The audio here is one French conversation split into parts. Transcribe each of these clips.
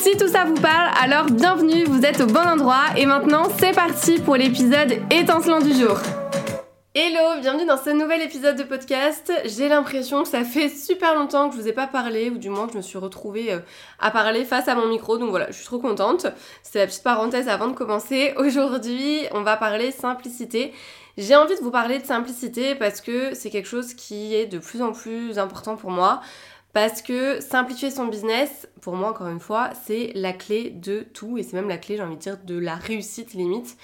Si tout ça vous parle, alors bienvenue, vous êtes au bon endroit et maintenant c'est parti pour l'épisode étincelant du jour. Hello, bienvenue dans ce nouvel épisode de podcast. J'ai l'impression que ça fait super longtemps que je vous ai pas parlé, ou du moins que je me suis retrouvée euh, à parler face à mon micro, donc voilà, je suis trop contente. C'était la petite parenthèse avant de commencer. Aujourd'hui, on va parler simplicité. J'ai envie de vous parler de simplicité parce que c'est quelque chose qui est de plus en plus important pour moi. Parce que simplifier son business, pour moi encore une fois, c'est la clé de tout et c'est même la clé, j'ai envie de dire, de la réussite limite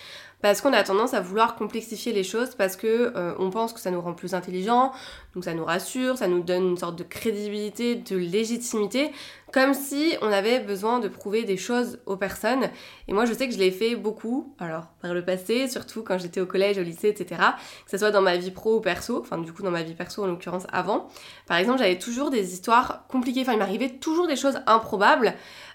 parce qu'on a tendance à vouloir complexifier les choses parce que euh, on pense que ça nous rend plus intelligents, donc ça nous rassure, ça nous donne une sorte de crédibilité, de légitimité, comme si on avait besoin de prouver des choses aux personnes. Et moi je sais que je l'ai fait beaucoup, alors par le passé, surtout quand j'étais au collège, au lycée, etc. Que ce soit dans ma vie pro ou perso, enfin du coup dans ma vie perso en l'occurrence avant. Par exemple j'avais toujours des histoires compliquées, enfin il m'arrivait toujours des choses improbables.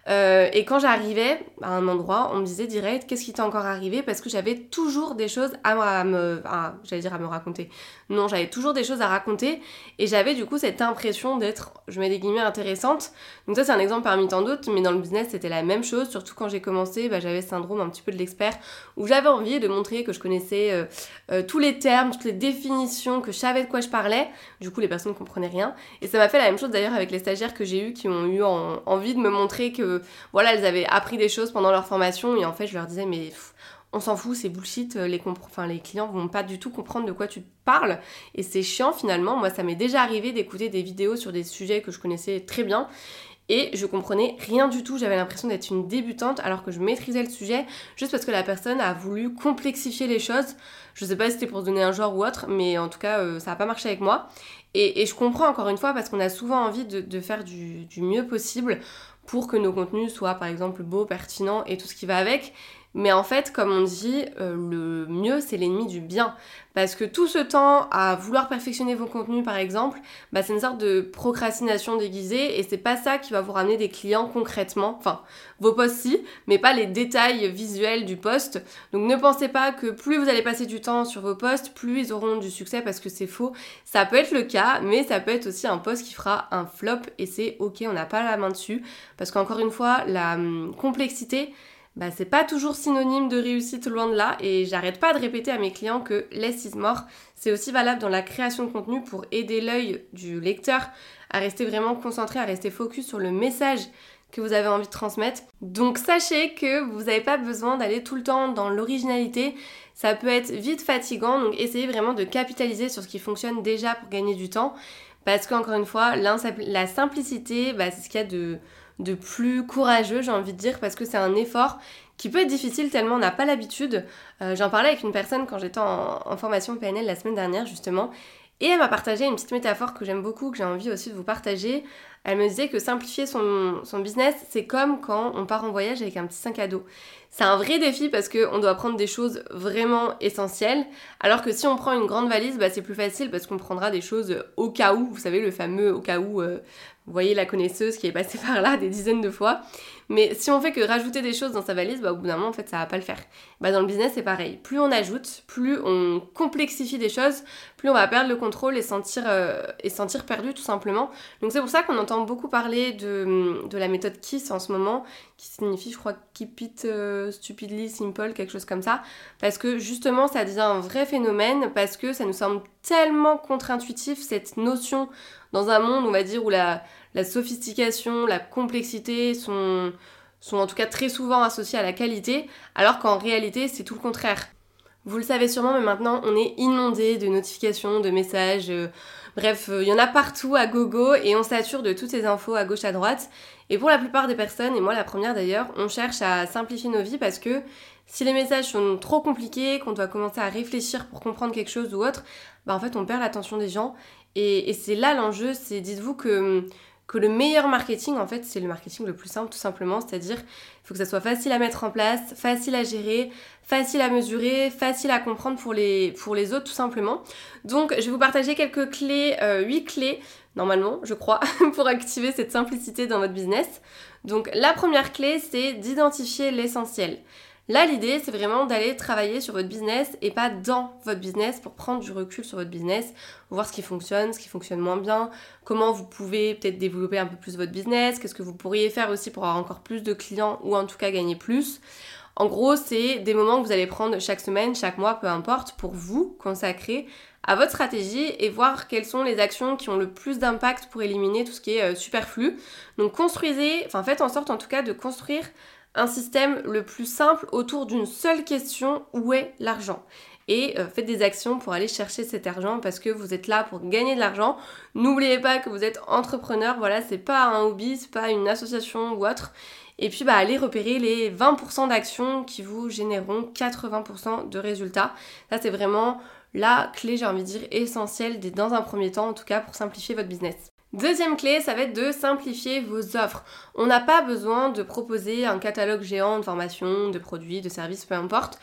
Euh, et quand j'arrivais à un endroit, on me disait direct qu'est-ce qui t'est encore arrivé? Parce que j'avais toujours des choses à, me, j'allais dire à me raconter. Non, j'avais toujours des choses à raconter et j'avais du coup cette impression d'être, je mets des guillemets, intéressante. Donc ça c'est un exemple parmi tant d'autres, mais dans le business c'était la même chose. Surtout quand j'ai commencé, bah, j'avais ce syndrome un petit peu de l'expert où j'avais envie de montrer que je connaissais euh, euh, tous les termes, toutes les définitions, que je savais de quoi je parlais. Du coup les personnes ne comprenaient rien. Et ça m'a fait la même chose d'ailleurs avec les stagiaires que j'ai eu qui ont eu envie de me montrer que voilà, elles avaient appris des choses pendant leur formation et en fait, je leur disais, mais on s'en fout, c'est bullshit, euh, les, enfin, les clients vont pas du tout comprendre de quoi tu parles et c'est chiant finalement. Moi, ça m'est déjà arrivé d'écouter des vidéos sur des sujets que je connaissais très bien et je comprenais rien du tout. J'avais l'impression d'être une débutante alors que je maîtrisais le sujet juste parce que la personne a voulu complexifier les choses. Je sais pas si c'était pour donner un genre ou autre, mais en tout cas, euh, ça n'a pas marché avec moi. Et, je comprends encore une fois parce qu'on a souvent envie de, faire du mieux possible pour que nos contenus soient par exemple beaux, pertinents et tout ce qui va avec. Mais en fait, comme on dit, euh, le mieux, c'est l'ennemi du bien. Parce que tout ce temps à vouloir perfectionner vos contenus, par exemple, bah, c'est une sorte de procrastination déguisée et c'est pas ça qui va vous ramener des clients concrètement. Enfin, vos posts si, mais pas les détails visuels du post. Donc ne pensez pas que plus vous allez passer du temps sur vos posts, plus ils auront du succès parce que c'est faux. Ça peut être le cas, mais ça peut être aussi un post qui fera un flop et c'est ok, on n'a pas la main dessus. Parce qu'encore une fois, la hum, complexité, bah, c'est pas toujours synonyme de réussite loin de là et j'arrête pas de répéter à mes clients que less is more. C'est aussi valable dans la création de contenu pour aider l'œil du lecteur à rester vraiment concentré, à rester focus sur le message que vous avez envie de transmettre. Donc sachez que vous n'avez pas besoin d'aller tout le temps dans l'originalité. Ça peut être vite fatigant, donc essayez vraiment de capitaliser sur ce qui fonctionne déjà pour gagner du temps. Parce qu'encore une fois, la simplicité, bah, c'est ce qu'il y a de de plus courageux, j'ai envie de dire, parce que c'est un effort qui peut être difficile tellement on n'a pas l'habitude. Euh, j'en parlais avec une personne quand j'étais en, formation PNL la semaine dernière, justement, et elle m'a partagé une petite métaphore que j'aime beaucoup, que j'ai envie aussi de vous partager. Elle me disait que simplifier son, son business, c'est comme quand on part en voyage avec un petit sac à dos. C'est un vrai défi parce qu'on doit prendre des choses vraiment essentielles, alors que si on prend une grande valise, bah, c'est plus facile parce qu'on prendra des choses au cas où, vous savez, le fameux au cas où, euh, vous voyez la connaisseuse qui est passée par là des dizaines de fois. Mais si on fait que rajouter des choses dans sa valise, bah, au bout d'un moment, en fait, ça va pas le faire. Bah, dans le business, c'est pareil. Plus on ajoute, plus on complexifie des choses, plus on va perdre le contrôle et sentir, euh, et sentir perdu tout simplement. Donc c'est pour ça qu'on entend beaucoup parler de, la méthode KISS en ce moment, qui signifie, je crois, Keep It euh, Stupidly Simple, quelque chose comme ça. Parce que justement, ça devient un vrai phénomène, parce que ça nous semble tellement contre-intuitif, cette notion dans un monde, on va dire, où la, sophistication, la complexité sont, sont en tout cas très souvent associées à la qualité, alors qu'en réalité, c'est tout le contraire. Vous le savez sûrement, mais maintenant, on est inondé de notifications, de messages. Euh, bref, euh, il y en a partout à gogo et on sature de toutes ces infos à gauche à droite. Et pour la plupart des personnes, et moi la première d'ailleurs, on cherche à simplifier nos vies parce que si les messages sont trop compliqués, qu'on doit commencer à réfléchir pour comprendre quelque chose ou autre, bah en fait on perd l'attention des gens. Et, et c'est là l'enjeu, c'est dites-vous que que le meilleur marketing, en fait, c'est le marketing le plus simple, tout simplement. C'est-à-dire, il faut que ça soit facile à mettre en place, facile à gérer, facile à mesurer, facile à comprendre pour les, autres, tout simplement. Donc, je vais vous partager quelques clés, euh, 8 clés, normalement, je crois, pour activer cette simplicité dans votre business. Donc, la première clé, c'est d'identifier l'essentiel. Là, l'idée, c'est vraiment d'aller travailler sur votre business et pas dans votre business pour prendre du recul sur votre business, voir ce qui fonctionne, ce qui fonctionne moins bien, comment vous pouvez peut-être développer un peu plus votre business, qu'est-ce que vous pourriez faire aussi pour avoir encore plus de clients ou en tout cas gagner plus. En gros, c'est des moments que vous allez prendre chaque semaine, chaque mois, peu importe, pour vous consacrer à votre stratégie et voir quelles sont les actions qui ont le plus d'impact pour éliminer tout ce qui est euh, superflu. Donc construisez, enfin faites en sorte en tout cas de construire un système le plus simple autour d'une seule question, où est l'argent? Et euh, faites des actions pour aller chercher cet argent parce que vous êtes là pour gagner de l'argent. N'oubliez pas que vous êtes entrepreneur, voilà, c'est pas un hobby, c'est pas une association ou autre. Et puis bah, allez repérer les 20% d'actions qui vous généreront 80% de résultats. Ça c'est vraiment la clé, j'ai envie de dire, essentielle dans un premier temps en tout cas pour simplifier votre business. Deuxième clé, ça va être de simplifier vos offres. On n'a pas besoin de proposer un catalogue géant de formations, de produits, de services, peu importe.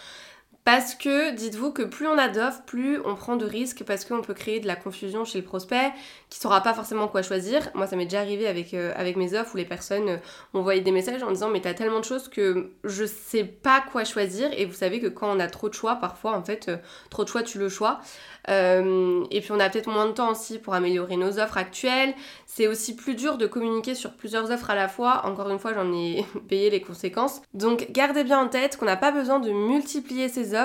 Parce que dites-vous que plus on a d'offres, plus on prend de risques parce qu'on peut créer de la confusion chez le prospect qui saura pas forcément quoi choisir. Moi, ça m'est déjà arrivé avec, euh, avec mes offres où les personnes euh, m'envoyaient des messages en disant mais t'as tellement de choses que je sais pas quoi choisir et vous savez que quand on a trop de choix, parfois en fait, euh, trop de choix tu le choix. et puis on a peut-être moins de temps aussi pour améliorer nos offres actuelles. C'est aussi plus dur de communiquer sur plusieurs offres à la fois. Encore une fois, j'en ai payé les conséquences. Donc gardez bien en tête qu'on n'a pas besoin de multiplier ces offres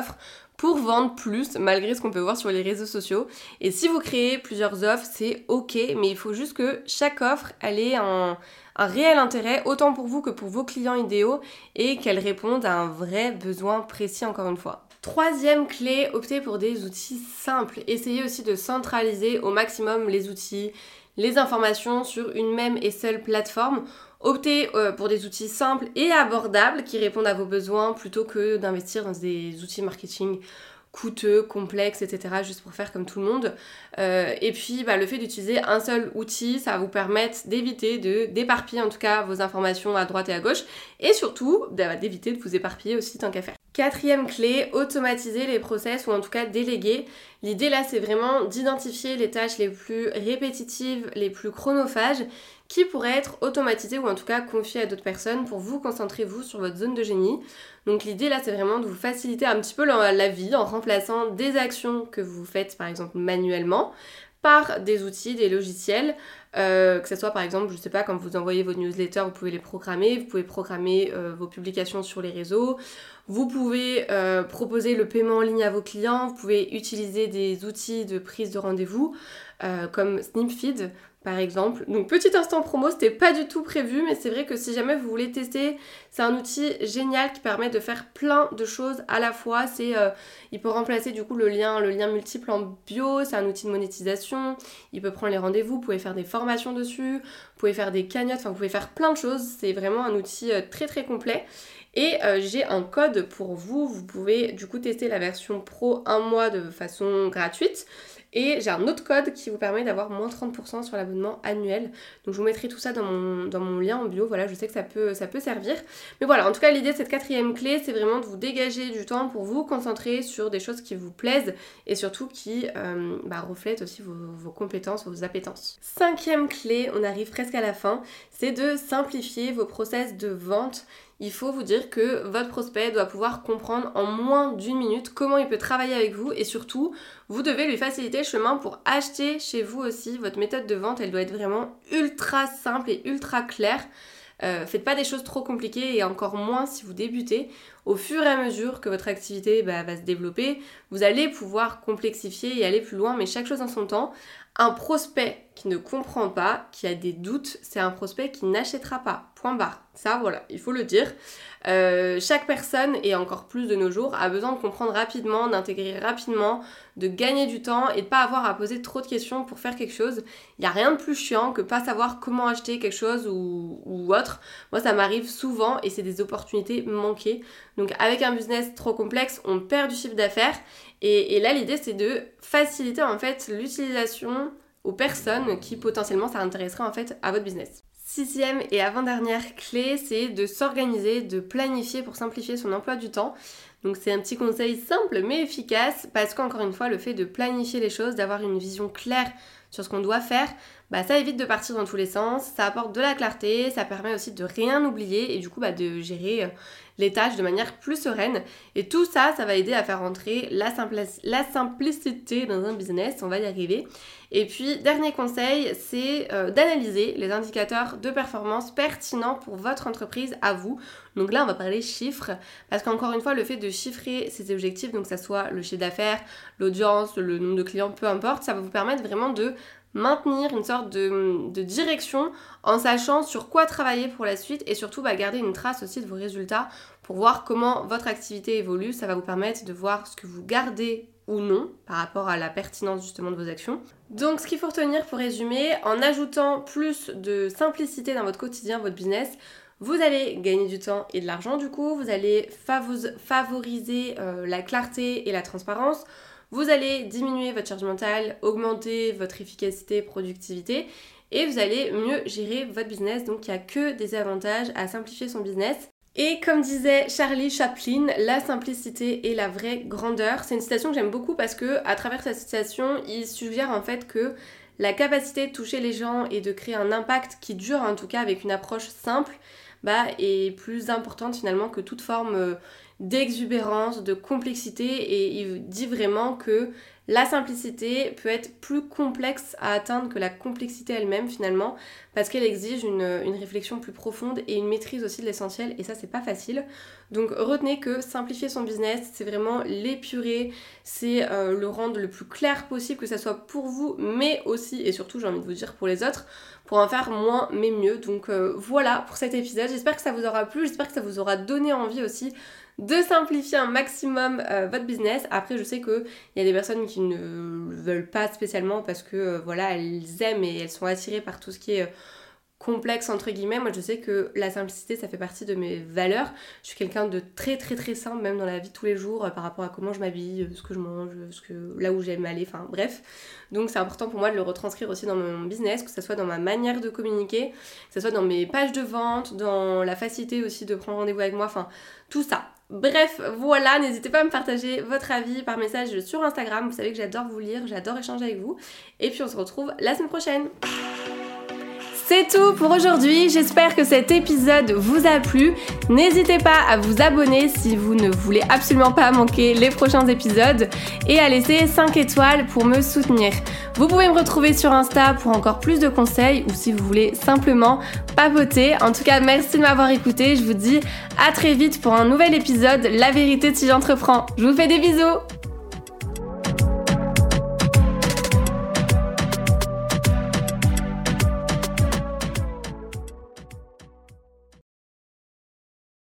pour vendre plus malgré ce qu'on peut voir sur les réseaux sociaux. Et si vous créez plusieurs offres, c'est ok, mais il faut juste que chaque offre, ait un, un réel intérêt, autant pour vous que pour vos clients idéaux, et qu'elle réponde à un vrai besoin précis encore une fois. Troisième clé, optez pour des outils simples. Essayez aussi de centraliser au maximum les outils, les informations sur une même et seule plateforme. Optez euh, pour des outils simples et abordables qui répondent à vos besoins plutôt que d'investir dans des outils marketing coûteux, complexes, etc. juste pour faire comme tout le monde. Euh, et puis bah, le fait d'utiliser un seul outil, ça va vous permettre d'éviter de d'éparpiller en tout cas vos informations à droite et à gauche et surtout bah, d'éviter de vous éparpiller aussi tant qu'à faire. Quatrième clé, automatiser les process ou en tout cas déléguer. L'idée là c'est vraiment d'identifier les tâches les plus répétitives, les plus chronophages qui pourraient être automatisées ou en tout cas confiées à d'autres personnes pour vous concentrer vous sur votre zone de génie. Donc l'idée là c'est vraiment de vous faciliter un petit peu la vie en remplaçant des actions que vous faites par exemple manuellement par des outils, des logiciels, euh, que ce soit par exemple, je sais pas, quand vous envoyez vos newsletters, vous pouvez les programmer, vous pouvez programmer euh, vos publications sur les réseaux, vous pouvez euh, proposer le paiement en ligne à vos clients, vous pouvez utiliser des outils de prise de rendez-vous comme Snipfeed par exemple. Donc petit instant promo, c'était pas du tout prévu, mais c'est vrai que si jamais vous voulez tester, c'est un outil génial qui permet de faire plein de choses à la fois. C'est, euh, il peut remplacer du coup le lien, le lien multiple en bio. C'est un outil de monétisation. Il peut prendre les rendez-vous. Vous pouvez faire des formations dessus. Vous pouvez faire des cagnottes. Enfin, vous pouvez faire plein de choses. C'est vraiment un outil euh, très très complet. Et euh, j'ai un code pour vous. Vous pouvez du coup tester la version pro un mois de façon gratuite. Et j'ai un autre code qui vous permet d'avoir moins 30% sur l'abonnement annuel. Donc je vous mettrai tout ça dans mon, dans mon lien en bio. Voilà, je sais que ça peut, ça peut servir. Mais voilà, en tout cas, l'idée de cette quatrième clé, c'est vraiment de vous dégager du temps pour vous concentrer sur des choses qui vous plaisent et surtout qui euh, bah, reflètent aussi vos, vos compétences, vos appétences. Cinquième clé, on arrive presque à la fin, c'est de simplifier vos process de vente il faut vous dire que votre prospect doit pouvoir comprendre en moins d'une minute comment il peut travailler avec vous et surtout, vous devez lui faciliter le chemin pour acheter chez vous aussi. Votre méthode de vente, elle doit être vraiment ultra simple et ultra claire. Euh, faites pas des choses trop compliquées et encore moins si vous débutez. Au fur et à mesure que votre activité bah, va se développer, vous allez pouvoir complexifier et aller plus loin, mais chaque chose en son temps. Un prospect qui ne comprend pas, qui a des doutes, c'est un prospect qui n'achètera pas. Ça, voilà, il faut le dire. Euh, chaque personne, et encore plus de nos jours, a besoin de comprendre rapidement, d'intégrer rapidement, de gagner du temps et de pas avoir à poser trop de questions pour faire quelque chose. Il n'y a rien de plus chiant que pas savoir comment acheter quelque chose ou, ou autre. Moi, ça m'arrive souvent et c'est des opportunités manquées. Donc avec un business trop complexe, on perd du chiffre d'affaires. Et, là, l'idée, c'est de faciliter en fait l'utilisation aux personnes qui potentiellement ça intéresserait en fait à votre business. Sixième et avant-dernière clé, c'est de s'organiser, de planifier pour simplifier son emploi du temps. Donc c'est un petit conseil simple mais efficace parce qu'encore une fois, le fait de planifier les choses, d'avoir une vision claire sur ce qu'on doit faire, bah, ça évite de partir dans tous les sens, ça apporte de la clarté, ça permet aussi de rien oublier et du coup bah, de gérer euh, les tâches de manière plus sereine. Et tout ça, ça va aider à faire rentrer la, simplicité dans un business, on va y arriver. Et puis, dernier conseil, c'est euh, d'analyser les indicateurs de performance pertinents pour votre entreprise à vous. Donc là, on va parler chiffres, parce qu'encore une fois, le fait de chiffrer ces objectifs, donc que ça soit le chiffre d'affaires, l'audience, le nombre de clients, peu importe, ça va vous permettre vraiment de maintenir une sorte de, direction en sachant sur quoi travailler pour la suite et surtout bah, garder une trace aussi de vos résultats pour voir comment votre activité évolue. Ça va vous permettre de voir ce que vous gardez ou non par rapport à la pertinence justement de vos actions. Donc ce qu'il faut retenir pour résumer, en ajoutant plus de simplicité dans votre quotidien, votre business, vous allez gagner du temps et de l'argent du coup, vous allez favoriser euh, la clarté et la transparence, vous allez diminuer votre charge mentale, augmenter votre efficacité, productivité et vous allez mieux gérer votre business. Donc il n'y a que des avantages à simplifier son business. Et comme disait Charlie Chaplin, la simplicité est la vraie grandeur. C'est une citation que j'aime beaucoup parce que à travers cette citation, il suggère en fait que la capacité de toucher les gens et de créer un impact qui dure en tout cas avec une approche simple, bah, est plus importante finalement que toute forme euh, d'exubérance, de complexité et il dit vraiment que la simplicité peut être plus complexe à atteindre que la complexité elle-même finalement parce qu'elle exige une, réflexion plus profonde et une maîtrise aussi de l'essentiel et ça c'est pas facile. Donc retenez que simplifier son business c'est vraiment l'épurer, c'est euh, le rendre le plus clair possible que ça soit pour vous mais aussi et surtout j'ai envie de vous dire pour les autres en faire moins mais mieux. Donc euh, voilà pour cet épisode, j'espère que ça vous aura plu, j'espère que ça vous aura donné envie aussi de simplifier un maximum euh, votre business. Après, je sais qu'il y a des personnes qui ne veulent pas spécialement parce que euh, voilà, elles aiment et elles sont attirées par tout ce qui est complexe entre guillemets. Moi je sais que la simplicité ça fait partie de mes valeurs. Je suis quelqu'un de très très très simple même dans la vie tous les jours par rapport à comment je m'habille, ce que je mange, ce que là où j'aime aller, enfin bref. Donc c'est important pour moi de le retranscrire aussi dans mon business, que ce soit dans ma manière de communiquer, que ce soit dans mes pages de vente, dans la facilité aussi de prendre rendez-vous avec moi, enfin tout ça. Bref, voilà, n'hésitez pas à me partager votre avis par message sur Instagram. Vous savez que j'adore vous lire, j'adore échanger avec vous. Et puis on se retrouve la semaine prochaine. C'est tout pour aujourd'hui, j'espère que cet épisode vous a plu. N'hésitez pas à vous abonner si vous ne voulez absolument pas manquer les prochains épisodes et à laisser 5 étoiles pour me soutenir. Vous pouvez me retrouver sur Insta pour encore plus de conseils ou si vous voulez simplement papoter. En tout cas, merci de m'avoir écouté. Je vous dis à très vite pour un nouvel épisode La vérité si j'entreprends. Je vous fais des bisous